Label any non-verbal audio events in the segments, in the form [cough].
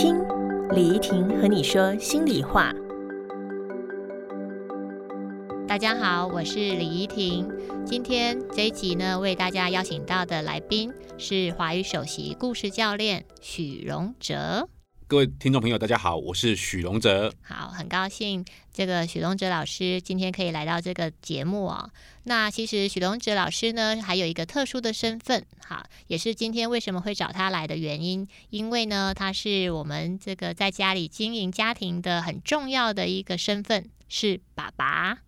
听李怡婷和你说心里话。大家好，我是李怡婷。今天这一集呢，为大家邀请到的来宾是华语首席故事教练许荣哲。各位听众朋友，大家好，我是许荣哲。好，很高兴这个许荣哲老师今天可以来到这个节目哦。那其实许荣哲老师呢，还有一个特殊的身份，哈，也是今天为什么会找他来的原因。因为呢，他是我们这个在家里经营家庭的很重要的一个身份，是爸爸。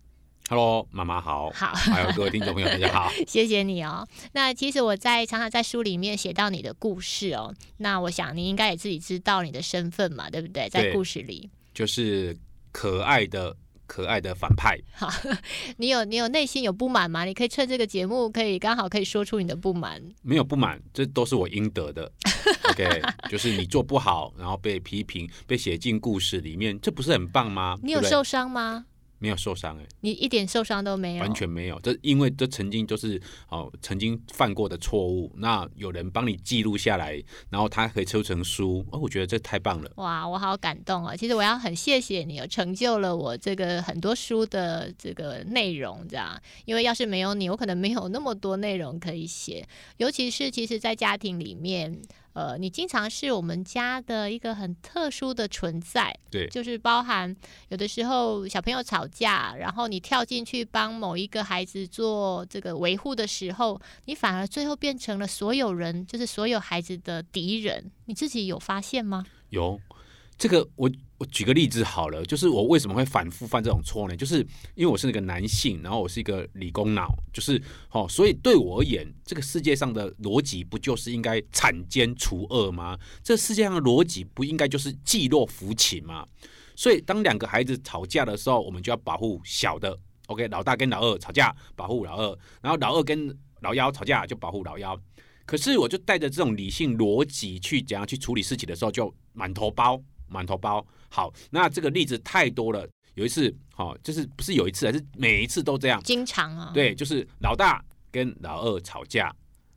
Hello，妈妈好，好还有各位听众朋友，大家好。[laughs] 谢谢你哦。那其实我在常常在书里面写到你的故事哦。那我想你应该也自己知道你的身份嘛，对不对？在故事里，就是可爱的可爱的反派，好，[laughs] 你有你有内心有不满吗？你可以趁这个节目，可以刚好可以说出你的不满。没有不满，这都是我应得的。OK，[laughs] 就是你做不好，然后被批评，被写进故事里面，这不是很棒吗？你有受伤吗？没有受伤哎、你一点受伤都没有，完全没有。这因为这曾经就是哦，曾经犯过的错误，那有人帮你记录下来，然后他可以抽成书，哦，我觉得这太棒了。哇，我好感动哦！其实我要很谢谢你，有成就了我这个很多书的这个内容，这样。因为要是没有你，我可能没有那么多内容可以写。尤其是其实，在家庭里面，呃，你经常是我们家的一个很特殊的存在，对就是包含有的时候小朋友吵架，然后你跳进去帮某一个孩子做这个维护的时候，你反而最后变成了所有人，就是所有孩子的敌人。你自己有发现吗？有这个，我我举个例子好了，就是我为什么会反复犯这种错呢？就是因为我是那个男性，然后我是一个理工脑，就是哦，所以对我而言，这个世界上的逻辑不就是应该铲奸除恶吗？这世界上的逻辑不应该就是济弱扶倾吗？所以当两个孩子吵架的时候，我们就要保护小的。OK，老大跟老二吵架，保护老二；然后老二跟老幺吵架，就保护老幺。可是我就带着这种理性逻辑去怎样去处理事情的时候，就满头包，满头包。好，那这个例子太多了。有一次，好、就是不是有一次，还是每一次都这样。经常啊，，对，就是老大跟老二吵架，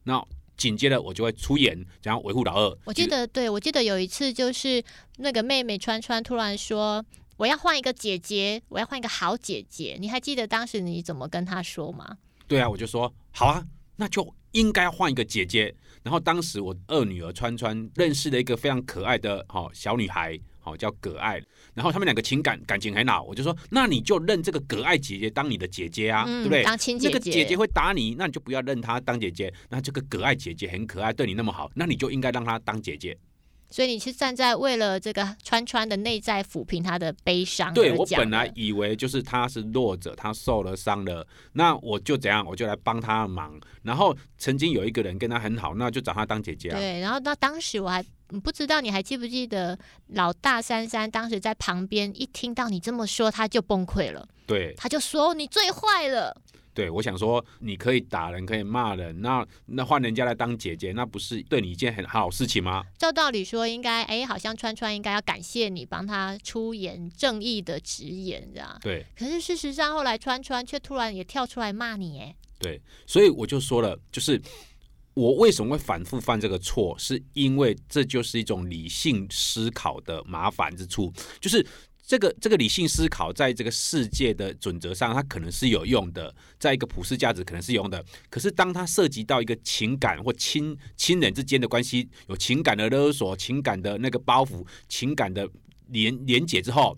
那紧接着我就会出言，怎样维护老二。我记得，对我记得有一次就是那个妹妹川川突然说。我要换一个姐姐，我要换一个好姐姐。你还记得当时你怎么跟她说吗？对啊，我就说好啊，那就应该换一个姐姐。然后当时我二女儿川川认识了一个非常可爱的好、小女孩，好、叫葛爱。然后他们两个情感感情很好，我就说那你就认这个葛爱姐姐当你的姐姐啊，对不对？当亲姐姐，那个姐姐会打你，那你就不要认她当姐姐。那这个葛爱姐姐很可爱，对你那么好，那你就应该让她当姐姐。所以你是站在为了这个川川的内在抚平他的悲伤对我本来以为就是他是弱者，他受了伤了，那我就怎样，我就来帮他的忙。然后曾经有一个人跟他很好，那就找他当姐姐啊。对，然后那当时我还嗯不知道你还记不记得老大珊珊当时在旁边一听到你这么说，他就崩溃了，对他就说你最坏了。对，我想说，你可以打人，可以骂人，那那换人家来当姐姐，那不是对你一件很好事情吗？照道理说，应该哎，好像川川应该要感谢你帮他出言正义的直言，这样。对可是事实上，后来川川却突然也跳出来骂你，哎，对，所以我就说了，就是我为什么会反复犯这个错，是因为这就是一种理性思考的麻烦之处，就是。这个这个理性思考，在这个世界的准则上，它可能是有用的，在一个普世价值可能是有用的。可是，当它涉及到一个情感或亲亲人之间的关系，有情感的勒索、情感的那个包袱、情感的连连结之后，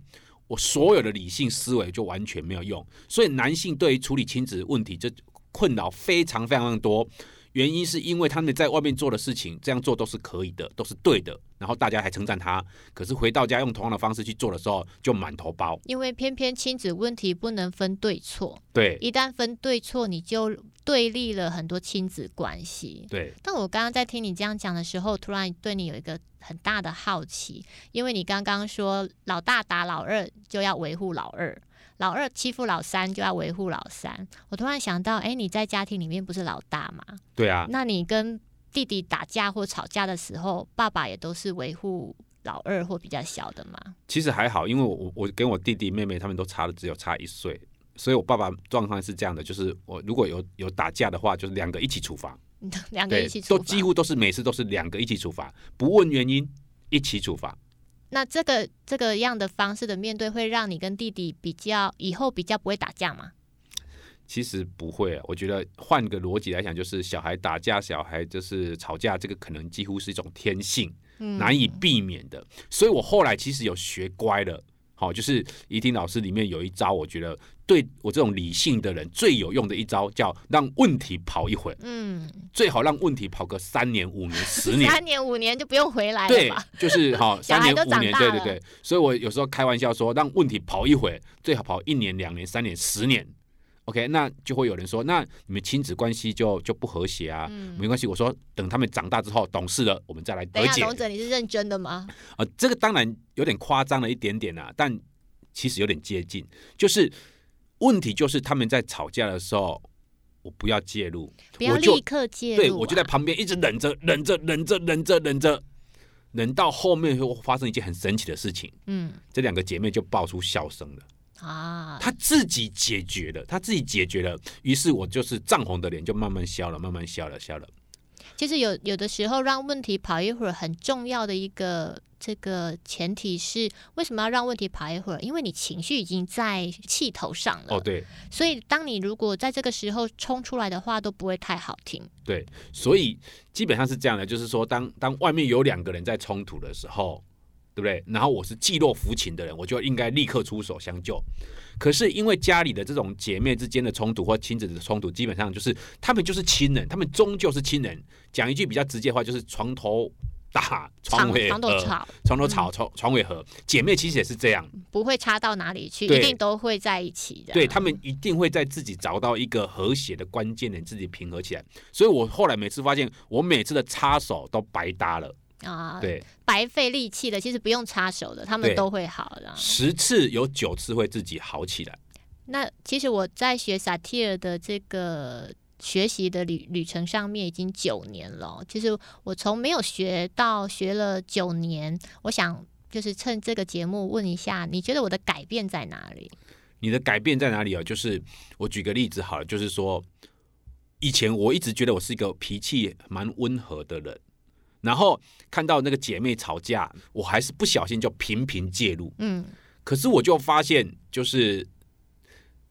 我所有的理性思维就完全没有用。所以，男性对于处理亲子问题，这困扰非常非常多。原因是因为他们在外面做的事情，这样做都是可以的，都是对的，然后大家还称赞他。可是回到家用同样的方式去做的时候，就满头包。因为偏偏亲子问题不能分对错，对一旦分对错，你就对立了很多亲子关系。对但我刚刚在听你这样讲的时候，突然对你有一个很大的好奇，因为你刚刚说老大打老二就要维护老二，老二欺负老三就要维护老三。我突然想到，哎，你在家庭里面不是老大吗？对啊，那你跟弟弟打架或吵架的时候，爸爸也都是维护老二或比较小的吗？其实还好，因为我我跟我弟弟妹妹他们都差的只有差一岁，所以我爸爸状况是这样的，就是我如果有有打架的话，就是两个一起处罚，[laughs] 两个一起，处罚都几乎都是每次都是两个一起处罚，不问原因一起处罚。那这个这个样的方式的面对，会让你跟弟弟比较以后比较不会打架吗？其实不会啊，我觉得换个逻辑来讲，就是小孩打架、小孩就是吵架，这个可能几乎是一种天性，嗯难以避免的。所以我后来其实有学乖了。好，就是怡婷老师里面有一招，我觉得对我这种理性的人最有用的一招，叫让问题跑一回，嗯，最好让问题跑个三年、五年、十年。三年五年就不用回来了对？，就是好 [laughs] 三年五年，对对对。所以我有时候开玩笑说，让问题跑一回，最好跑一年、两年、三年、十年。OK，那就会有人说，那你们亲子关系就就不和谐啊？嗯没关系，我说等他们长大之后懂事了，我们再来和解。等一下，龙哲，你是认真的吗？呃，这个当然有点夸张了一点点啊，但其实有点接近。就是问题就是他们在吵架的时候，我不要介入，不要我就立刻介入、啊。对我就在旁边一直忍着，忍着，忍着，忍着，忍着，忍到后面会发生一件很神奇的事情，嗯这两个姐妹就爆出笑声了。啊，她自己解决了，她自己解决了，于是我就是涨红的脸就慢慢消了，慢慢消了，消了。其实有有的时候让问题跑一会儿，很重要的一个这个前提是，为什么要让问题跑一会儿？因为你情绪已经在气头上了。哦，对所以当你如果在这个时候冲出来的话，都不会太好听。对，所以基本上是这样的，就是说当当外面有两个人在冲突的时候，对不对？然后我是济弱扶倾的人，我就应该立刻出手相救。可是因为家里的这种姐妹之间的冲突或亲子的冲突，基本上就是他们就是亲人，他们终究是亲人。讲一句比较直接的话，就是床头打，床床尾，床头吵床头吵，床床尾和。姐妹其实也是这样，不会差到哪里去，一定都会在一起的。对他们一定会在自己找到一个和谐的关键点，自己平和起来。所以我后来每次发现，我每次的插手都白搭了。啊，对，白费力气的，其实不用插手的，他们都会好的。十次有九次会自己好起来。那其实我在学萨提尔的这个学习的旅旅程上面已经九年了。其实我从没有学到学了九年，我想就是趁这个节目问一下，你觉得我的改变在哪里？你的改变在哪里啊？就是我举个例子好了，就是说，以前我一直觉得我是一个脾气蛮温和的人，然后看到那个姐妹吵架，我还是不小心就频频介入。嗯，可是我就发现，就是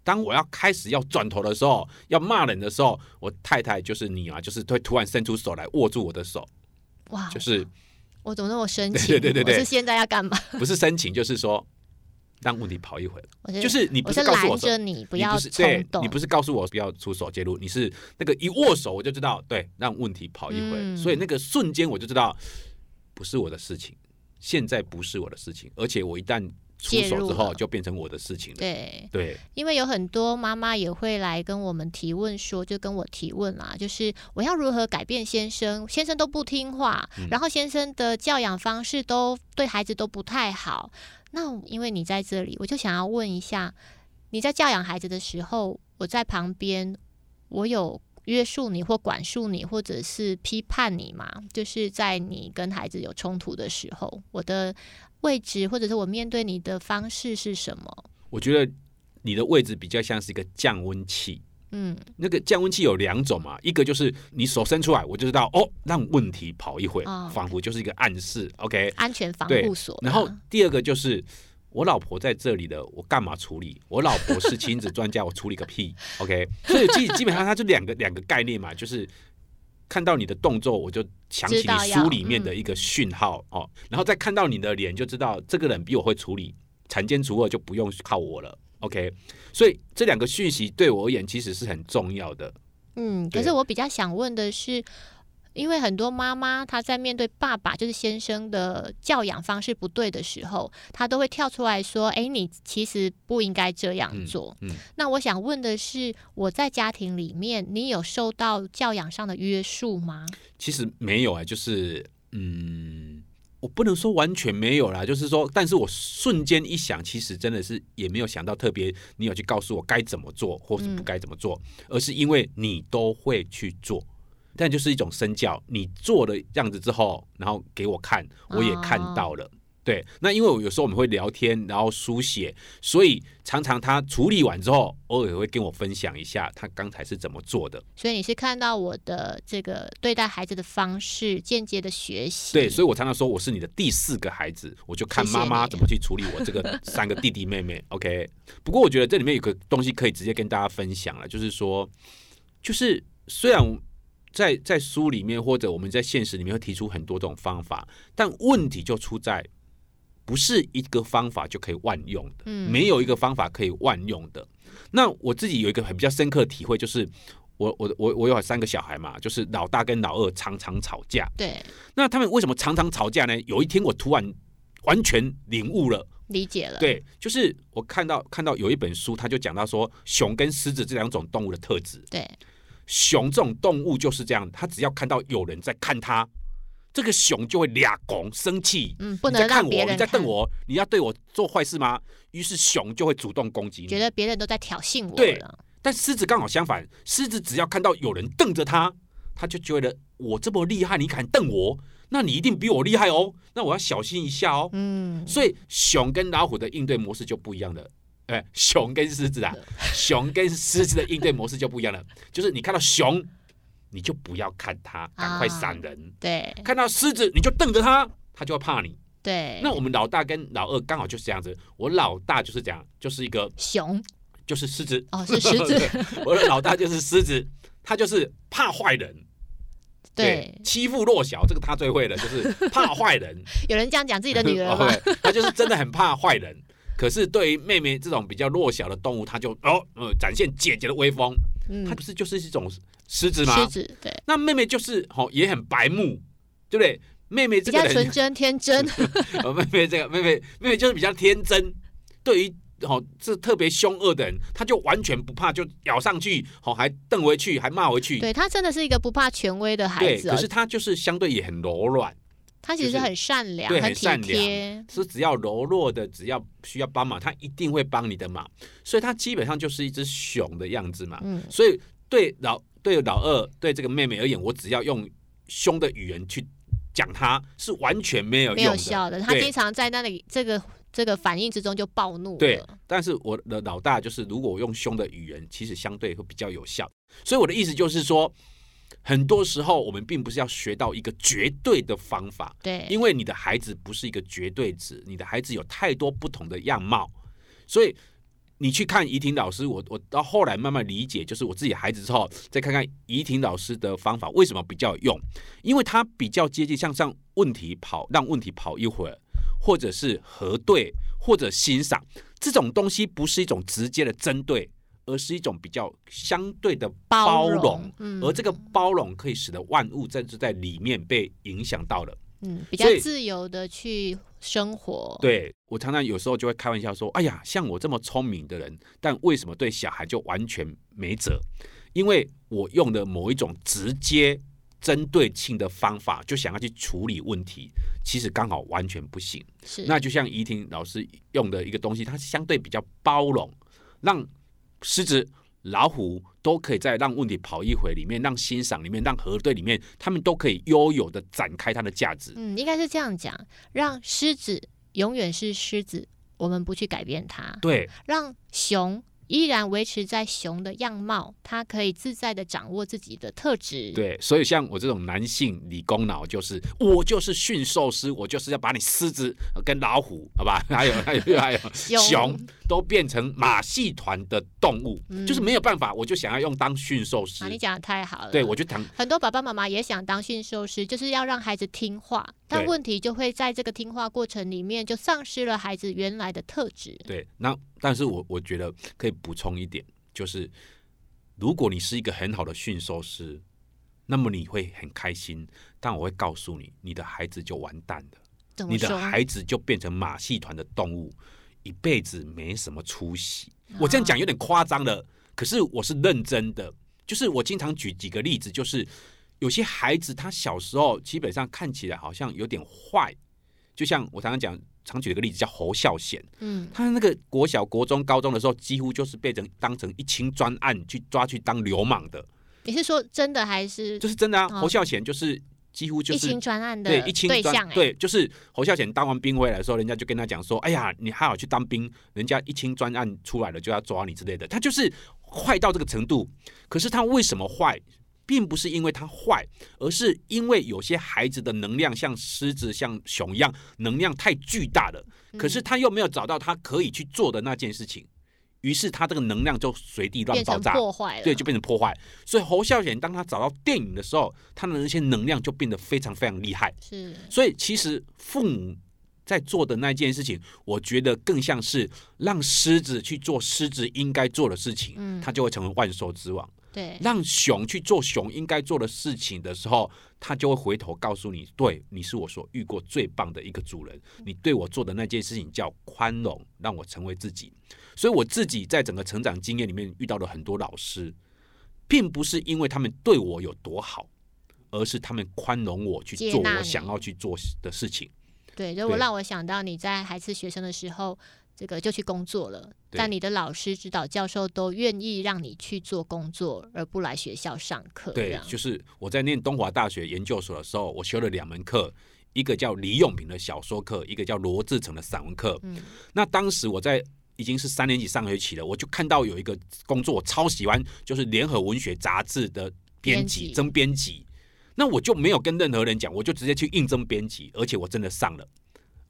当我要开始要转头的时候，要骂人的时候，我太太就是你啊，就是会突然伸出手来握住我的手，哇，就是我怎么那么深情？[laughs] 对对对对我是现在要干嘛？不是深情，就是说让问题跑一会儿。我是就是你不是告诉我说拦着你，不要冲动。你不是告诉我不要出手介入，你是那个一握手我就知道，对，让问题跑一回，嗯所以那个瞬间我就知道不是我的事情，现在不是我的事情，而且我一旦出手之后就变成我的事情了。对，对，因为有很多妈妈也会来跟我们提问说，就跟我提问啦，就是我要如何改变先生？先生都不听话，嗯然后先生的教养方式都对孩子都不太好。那因为你在这里，我就想要问一下，你在教养孩子的时候，我在旁边，我有约束你或管束你，或者是批判你吗？就是在你跟孩子有冲突的时候，我的位置或者是我面对你的方式是什么？我觉得你的位置比较像是一个降温器。嗯那个降温器有两种嘛，一个就是你手伸出来，我就知道哦，让问题跑一会哦，仿佛就是一个暗示，OK。安全防对护锁。然后第二个就是我老婆在这里的，我干嘛处理？我老婆是亲子专家，我处理个屁，[laughs] OK。所以基基本上它就两个两个概念嘛，就是看到你的动作，我就想起你书里面的一个讯号、哦，然后再看到你的脸，就知道这个人比我会处理，铲奸除恶就不用靠我了，OK。所以这两个讯息对我而言其实是很重要的。嗯，可是我比较想问的是，因为很多妈妈她在面对爸爸就是先生的教养方式不对的时候，她都会跳出来说：“哎，你其实不应该这样嗯做。嗯那我想问的是，我在家庭里面，你有受到教养上的约束吗？其实没有啊、就是嗯，我不能说完全没有啦，就是说，但是我瞬间一想，其实真的是也没有想到特别你有去告诉我该怎么做，或是不该怎么做，而是因为你都会去做。但就是一种身教，你做了样子之后，然后给我看，我也看到了。对，那因为我有时候我们会聊天，然后书写，所以常常他处理完之后，偶尔也会跟我分享一下他刚才是怎么做的。所以你是看到我的这个对待孩子的方式，间接的学习。对，所以我常常说我是你的第四个孩子，我就看妈妈怎么去处理我这个 [laughs] 三个弟弟妹妹。OK，不过我觉得这里面有个东西可以直接跟大家分享了，就是说，就是虽然在在书里面或者我们在现实里面会提出很多种方法，但问题就出在不是一个方法就可以万用的，嗯没有一个方法可以万用的。那我自己有一个很比较深刻的体会，就是我我我我有三个小孩嘛，就是老大跟老二常常吵架。对，那他们为什么常常吵架呢？有一天我突然完全领悟了，理解了。，对，就是我看到看到有一本书，他就讲到说熊跟狮子这两种动物的特质。对，熊这种动物就是这样，它只要看到有人在看它，这个熊就会俩拱生气。嗯，不你在看我，你在瞪我，你要对我做坏事吗？于是熊就会主动攻击你。觉得别人都在挑衅我对。但狮子刚好相反，狮子只要看到有人瞪着它，它就觉得我这么厉害，你敢瞪我，那你一定比我厉害哦，那我要小心一下哦。嗯，所以熊跟老虎的应对模式就不一样了。哎，熊跟狮子啊，[laughs] 熊跟狮子的应对模式就不一样了。就是你看到熊，你就不要看它，赶快闪人；对看到狮子，你就瞪着它，它就会怕你。对。那我们老大跟老二刚好就是这样子。我老大就是这样，就是一个熊就是狮子，哦，是狮子。[laughs] 我的老大就是狮子，他就是怕坏人，对，欺负弱小，这个他最会的，就是怕坏人。[laughs] 有人这样讲自己的女儿吗？[laughs] OK，他就是真的很怕坏人。可是对于妹妹这种比较弱小的动物，他就哦呃展现姐姐的威风，嗯他，不是就是一种狮子吗？狮子对，那妹妹就是哦也很白目，对不对？妹妹比这个人，较纯真天真。呃 [laughs] 妹妹这个妹妹妹妹就是比较天真，对于哦这特别凶恶的人，他就完全不怕，就咬上去，哦还瞪回去，还骂回去。对他真的是一个不怕权威的孩，子、哦，可是他就是相对也很柔软，就是他其实很善良，对很体很善良贴。是只要柔弱的，只要需要帮忙，他一定会帮你的忙。所以他基本上就是一只熊的样子嘛。嗯，所以对老对老二对这个妹妹而言，我只要用凶的语言去讲他，是完全没有没用的。有效的。他经常在那里这个这个反应之中就暴怒对。但是我的老大就是，如果我用凶的语言，其实相对会比较有效。所以我的意思就是说，很多时候我们并不是要学到一个绝对的方法，对，因为你的孩子不是一个绝对值，你的孩子有太多不同的样貌，所以你去看怡婷老师，我我到后来慢慢理解，就是我自己孩子之后，再看看怡婷老师的方法为什么比较有用，因为他比较接近向上问题跑，让问题跑一会儿，或者是核对，或者欣赏这种东西，不是一种直接的针对。而是一种比较相对的包容，容，嗯，而这个包容可以使得万物在在里面被影响到了。嗯比较自由的去生活。对我常常有时候就会开玩笑说：“哎呀，像我这么聪明的人，但为什么对小孩就完全没辙？因为我用的某一种直接针对性的方法，就想要去处理问题，其实刚好完全不行。是那就像怡婷老师用的一个东西，它相对比较包容，让狮子、老虎都可以在让问题跑一回里面，让欣赏里面，让核对里面，他们都可以悠有的展开它的价值。嗯，应该是这样讲，让狮子永远是狮子，我们不去改变它；对，让熊依然维持在熊的样貌，它可以自在的掌握自己的特质。，对，所以像我这种男性理工脑，就是我就是驯兽师，我就是要把你狮子呃跟老虎，好吧，[laughs] 还有还有还有熊都变成马戏团的动物，嗯就是没有办法，我就想要用当驯兽师啊，。你讲的太好了。对，我就当很多爸爸妈妈也想当驯兽师，就是要让孩子听话，但问题就会在这个听话过程里面就丧失了孩子原来的特质。对，那但是我我觉得可以补充一点，就是如果你是一个很好的驯兽师，那么你会很开心，但我会告诉你，你的孩子就完蛋了。你的？孩子就变成马戏团的动物，一辈子没什么出息。我这样讲有点夸张了，可是我是认真的。就是我经常举几个例子，就是有些孩子他小时候基本上看起来好像有点坏，就像我常常讲，常举一个例子叫侯孝贤，嗯，他那个国小、国中、高中的时候，几乎就是被人当成一清专案去抓去当流氓的，你是说真的还是就是真的啊。哦侯孝贤就是几乎就是一清专案的对一清对象、欸，对，就是侯孝贤当完兵回来的时候，人家就跟他讲说：“哎呀，你还好去当兵，人家一清专案出来了就要抓你之类的。”他就是坏到这个程度。可是他为什么坏，并不是因为他坏，而是因为有些孩子的能量像狮子、像熊一样，能量太巨大了。可是他又没有找到他可以去做的那件事情，于是他这个能量就随地乱爆炸。破坏了，对，就变成破坏。所以侯孝贤当他找到电影的时候，他的那些能量就变得非常非常厉害。是所以其实父母在做的那件事情，我觉得更像是让狮子去做狮子应该做的事情，嗯他就会成为万兽之王。对，让熊去做熊应该做的事情的时候，他就会回头告诉你：对，你是我所遇过最棒的一个主人。你对我做的那件事情叫宽容，让我成为自己。所以我自己在整个成长经验里面遇到了很多老师，并不是因为他们对我有多好，而是他们宽容我去做我想要去做的事情。对，就我让我想到你在还是学生的时候，这个就去工作了，但你的老师、指导教授都愿意让你去做工作，而不来学校上课。对样，就是我在念东华大学研究所的时候，我修了两门课，一个叫李永平的小说课，一个叫罗志成的散文课。嗯那当时我在已经是三年级上学期了，我就看到有一个工作我超喜欢，就是联合文学杂志的编编辑辑征编辑。那我就没有跟任何人讲，我就直接去应征编辑，而且我真的上了。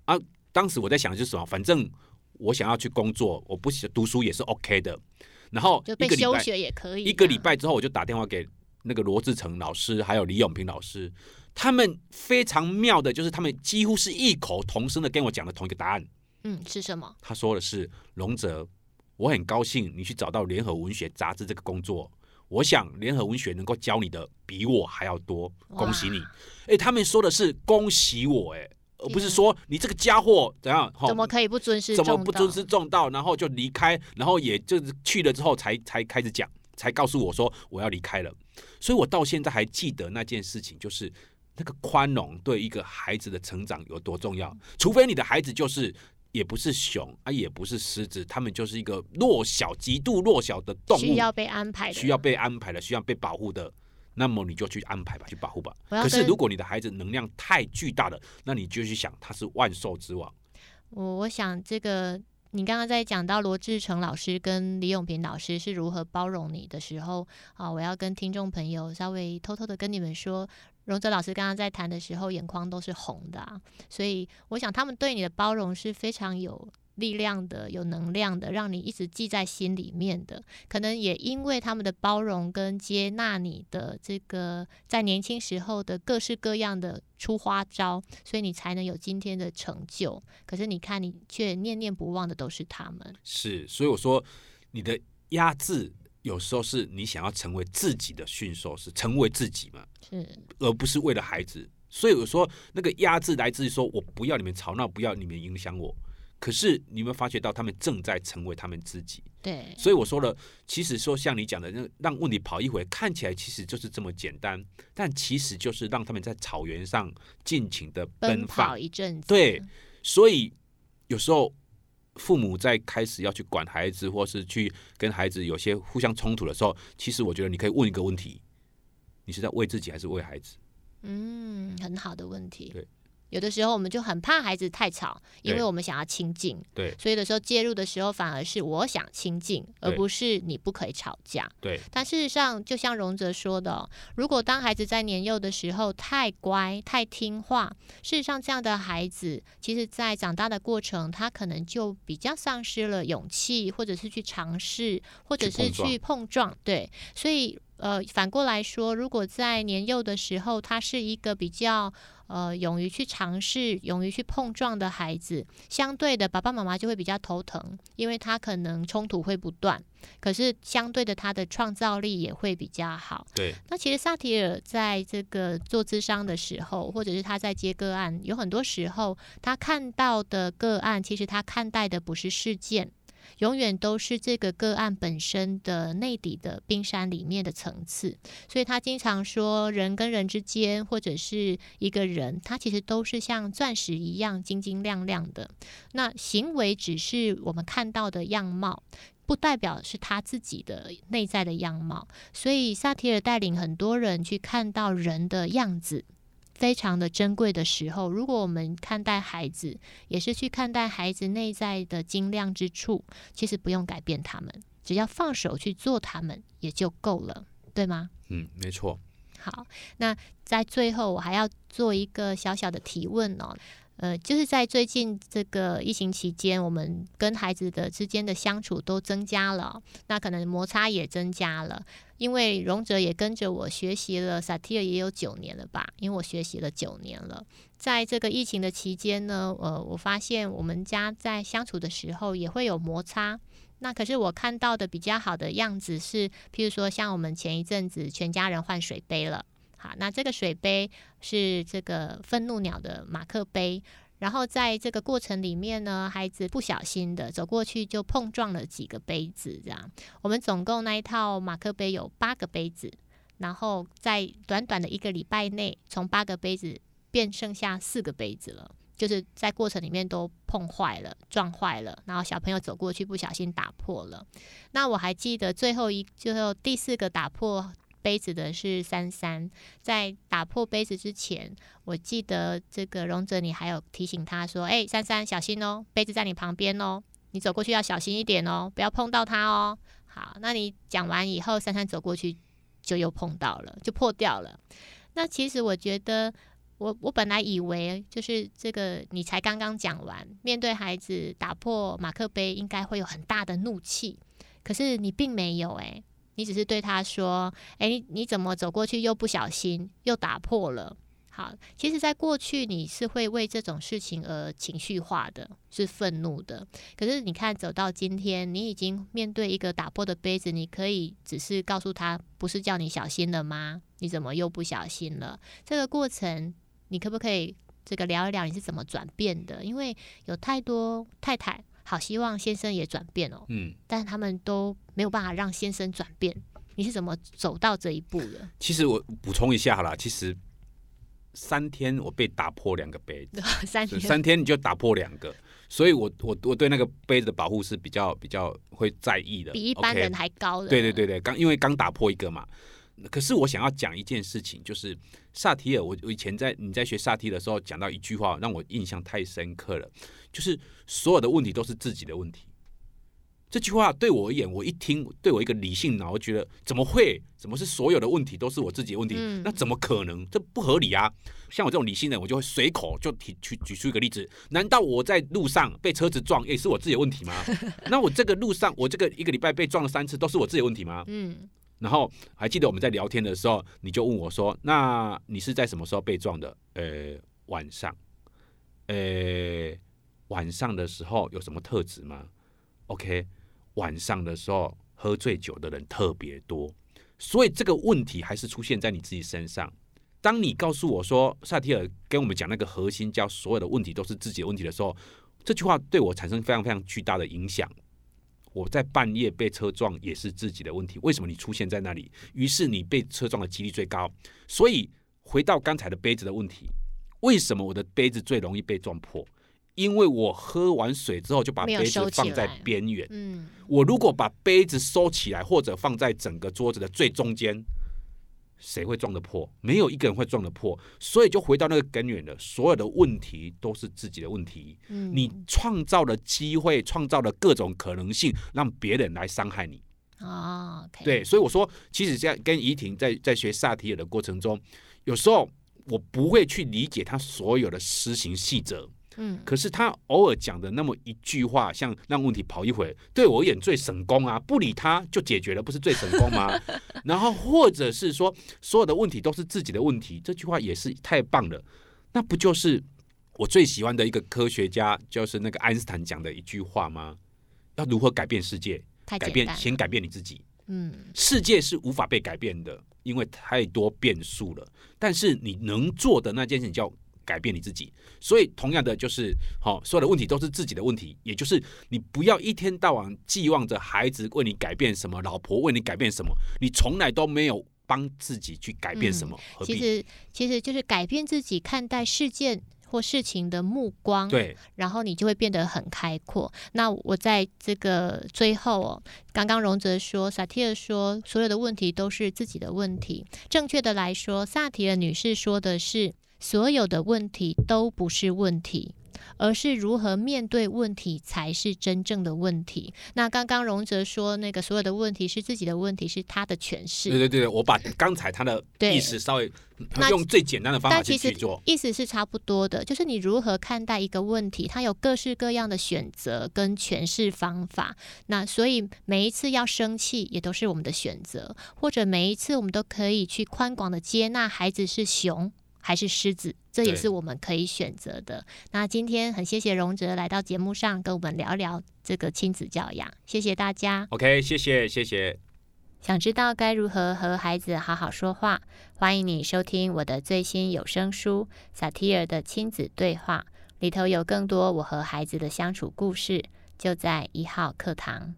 啊，当时我在想的是什么？反正我想要去工作，我不喜读书也是 OK 的。然后就被休一个礼拜学也可以。一个礼，拜之后，我就打电话给那个罗志成老师，还有李永平老师，他们非常妙的，就是他们几乎是异口同声的跟我讲了同一个答案。嗯，是什么？他说的是：“龙泽，我很高兴你去找到联合文学杂志这个工作。我想联合文学能够教你的比我还要多，恭喜你！哎，他们说的是恭喜我，哎，而不是说你这个家伙怎样，怎么可以不尊师怎么不尊师重道，然后就离开，然后也就是去了之后才才开始讲，才告诉我说我要离开了。所以我到现在还记得那件事情，就是那个宽容对一个孩子的成长有多重要。除非你的孩子就是也不是熊啊，也不是狮子，他们就是一个弱小、极度弱小的动物，需要被安排的，需要被安排的，需要被保护的。那么你就去安排吧，去保护吧。可是如果你的孩子能量太巨大了，那你就去想他是万兽之王。我我想这个，你刚刚在讲到罗志成老师跟李永平老师是如何包容你的时候啊，我要跟听众朋友稍微偷偷的跟你们说，荣泽老师刚刚在谈的时候，眼眶都是红的、啊，所以我想他们对你的包容是非常有。力量的、有能量的，让你一直记在心里面的，可能也因为他们的包容跟接纳你的这个在年轻时候的各式各样的出花招，所以你才能有今天的成就。可是你看，你却念念不忘的都是他们。是，所以我说你的压制有时候是你想要成为自己的驯兽师，成为自己嘛，是，而不是为了孩子。所以我说那个压制来自于说我不要你们吵闹，不要你们影响我。可是你有没有发觉到他们正在成为他们自己？对，所以我说了，其实说像你讲的，那让问题跑一回，看起来其实就是这么简单，但其实就是让他们在草原上尽情的奔跑。一阵子，对，所以有时候父母在开始要去管孩子，或是去跟孩子有些互相冲突的时候，其实我觉得你可以问一个问题：你是在为自己还是为孩子？嗯，很好的问题。对。有的时候我们就很怕孩子太吵，因为我们想要亲近，对所以有的时候介入的时候反而是我想亲近，而不是你不可以吵架。对但事实上，就像荣泽说的哦，如果当孩子在年幼的时候太乖、太听话，事实上这样的孩子，其实在长大的过程，他可能就比较丧失了勇气，或者是去尝试，或者是去碰撞去碰撞。对，所以呃，反过来说，如果在年幼的时候，他是一个比较呃勇于去尝试、勇于去碰撞的孩子，相对的，爸爸妈妈就会比较头疼，因为他可能冲突会不断。可是相对的，他的创造力也会比较好。对那其实萨提尔在这个做智商的时候，或者是他在接个案，有很多时候他看到的个案，其实他看待的不是事件。永远都是这个个案本身的内底的冰山里面的层次，所以他经常说，人跟人之间，或者是一个人，他其实都是像钻石一样晶晶亮亮的。那行为只是我们看到的样貌。不代表是他自己的内在的样貌，所以萨提尔带领很多人去看到人的样子，非常的珍贵的时候，如果我们看待孩子，也是去看待孩子内在的精亮之处，其实不用改变他们，只要放手去做他们也就够了，对吗？嗯，没错。好，那在最后我还要做一个小小的提问哦。呃，就是在最近这个疫情期间，我们跟孩子的之间的相处都增加了，那可能摩擦也增加了。因为荣哲也跟着我学习了萨提尔也有九年了吧？因为我学习了九年了，在这个疫情的期间呢，呃，我发现我们家在相处的时候也会有摩擦。那可是我看到的比较好的样子是，譬如说像我们前一阵子全家人换水杯了。好，那这个水杯是这个愤怒鸟的马克杯，然后在这个过程里面呢，孩子不小心的走过去就碰撞了几个杯子，这样我们总共那一套马克杯有八个杯子，然后在短短的一个礼拜内，从八个杯子变剩下四个杯子了，就是在过程里面都碰坏了、撞坏了，然后小朋友走过去不小心打破了。那我还记得最后一最后第四个打破。杯子的是三三，在打破杯子之前，我记得这个荣哲，你还有提醒他说：“哎，三三小心哦，杯子在你旁边哦，你走过去要小心一点哦，不要碰到它哦。”好，那你讲完以后，三三走过去就又碰到了，就破掉了。那其实我觉得，我我本来以为就是这个，你才刚刚讲完，面对孩子打破马克杯，应该会有很大的怒气，可是你并没有哎。你只是对他说：“哎，你怎么走过去又不小心又打破了？”好，其实，在过去你是会为这种事情而情绪化的，是愤怒的。可是，你看，走到今天，你已经面对一个打破的杯子，你可以只是告诉他：“不是叫你小心了吗？你怎么又不小心了？”这个过程，你可不可以这个聊一聊你是怎么转变的？因为有太多太太。好希望先生也转变哦，嗯，但是他们都没有办法让先生转变。你是怎么走到这一步的？其实我补充一下好了，其实三天我被打破两个杯子，[laughs] 三天三天你就打破两个，所以我我我对那个杯子的保护是比较比较会在意的，比一般人还高的。对对对对，刚因为刚打破一个嘛。可是我想要讲一件事情，就是萨提尔。我我以前在你在学萨提的时候讲到一句话，让我印象太深刻了，就是所有的问题都是自己的问题。这句话对我而言，我一听，对我一个理性脑，我觉得怎么会？怎么是所有的问题都是我自己的问题？那怎么可能？这不合理啊！像我这种理性人，我就会随口就提举举出一个例子：难道我在路上被车子撞，也是我自己的问题吗？[laughs] 那我这个路上，我这个一个礼拜被撞了三次，都是我自己的问题吗？嗯。然后还记得我们在聊天的时候，你就问我说：“那你是在什么时候被撞的？”呃，晚上。呃，晚上的时候有什么特质吗？OK，晚上的时候喝醉酒的人特别多，所以这个问题还是出现在你自己身上。当你告诉我说萨提尔跟我们讲那个核心叫所有的问题都是自己的问题的时候，这句话对我产生非常非常巨大的影响。我在半夜被车撞也是自己的问题，为什么你出现在那里？于是你被车撞的几率最高。所以回到刚才的杯子的问题，为什么我的杯子最容易被撞破？因为我喝完水之后就把杯子放在边缘。嗯，我如果把杯子收起来，或者放在整个桌子的最中间。谁会撞得破？没有一个人会撞得破，所以就回到那个根源了。所有的问题都是自己的问题。嗯，你创造了机会，创造了各种可能性，让别人来伤害你。哦，对，所以我说，其实在跟怡婷在在学萨提尔的过程中，有时候我不会去理解他所有的施行细则。嗯，可是他偶尔讲的那么一句话，像让问题跑一回，对我演最省功啊！不理他就解决了，不是最省功吗？[laughs] 然后或者是说，所有的问题都是自己的问题，这句话也是太棒了。那不就是我最喜欢的一个科学家，就是那个爱因斯坦讲的一句话吗？要如何改变世界？改变先改变你自己。嗯，世界是无法被改变的，因为太多变数了。但是你能做的那件事情叫。改变你自己，所以同样的就是，好，所有的问题都是自己的问题，也就是你不要一天到晚寄望着孩子为你改变什么，老婆为你改变什么，你从来都没有帮自己去改变什么。其实，其实就是改变自己看待事件或事情的目光，对，然后你就会变得很开阔。那我在这个最后哦，刚刚荣泽说，萨提尔说，所有的问题都是自己的问题。正确的来说，萨提尔女士说的是。所有的问题都不是问题。而是如何面对问题才是真正的问题。那刚刚荣泽说，那个所有的问题是自己的问题，是他的诠释。对对对，我把刚才他的意思稍微用最简单的方法去去做，意思是差不多的。就是你如何看待一个问题，它有各式各样的选择跟诠释方法。那所以每一次要生气，也都是我们的选择；或者每一次我们都可以去宽广的接纳孩子是熊。还是狮子，这也是我们可以选择的。那今天很谢谢荣哲来到节目上跟我们聊聊这个亲子教养，谢谢大家。OK，谢谢谢谢。想知道该如何和孩子好好说话，欢迎你收听我的最新有声书《萨提尔的亲子对话》，里头有更多我和孩子的相处故事，就在一号课堂。